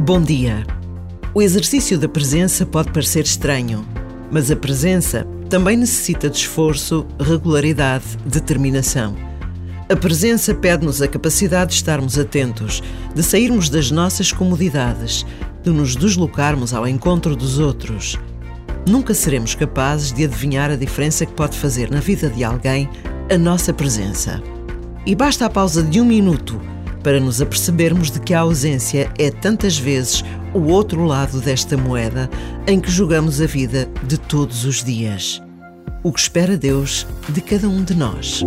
Bom dia. O exercício da presença pode parecer estranho, mas a presença também necessita de esforço, regularidade, determinação. A presença pede-nos a capacidade de estarmos atentos, de sairmos das nossas comodidades, de nos deslocarmos ao encontro dos outros. Nunca seremos capazes de adivinhar a diferença que pode fazer na vida de alguém a nossa presença. E basta a pausa de um minuto para nos apercebermos de que a ausência é tantas vezes o outro lado desta moeda em que jogamos a vida de todos os dias. O que espera Deus de cada um de nós.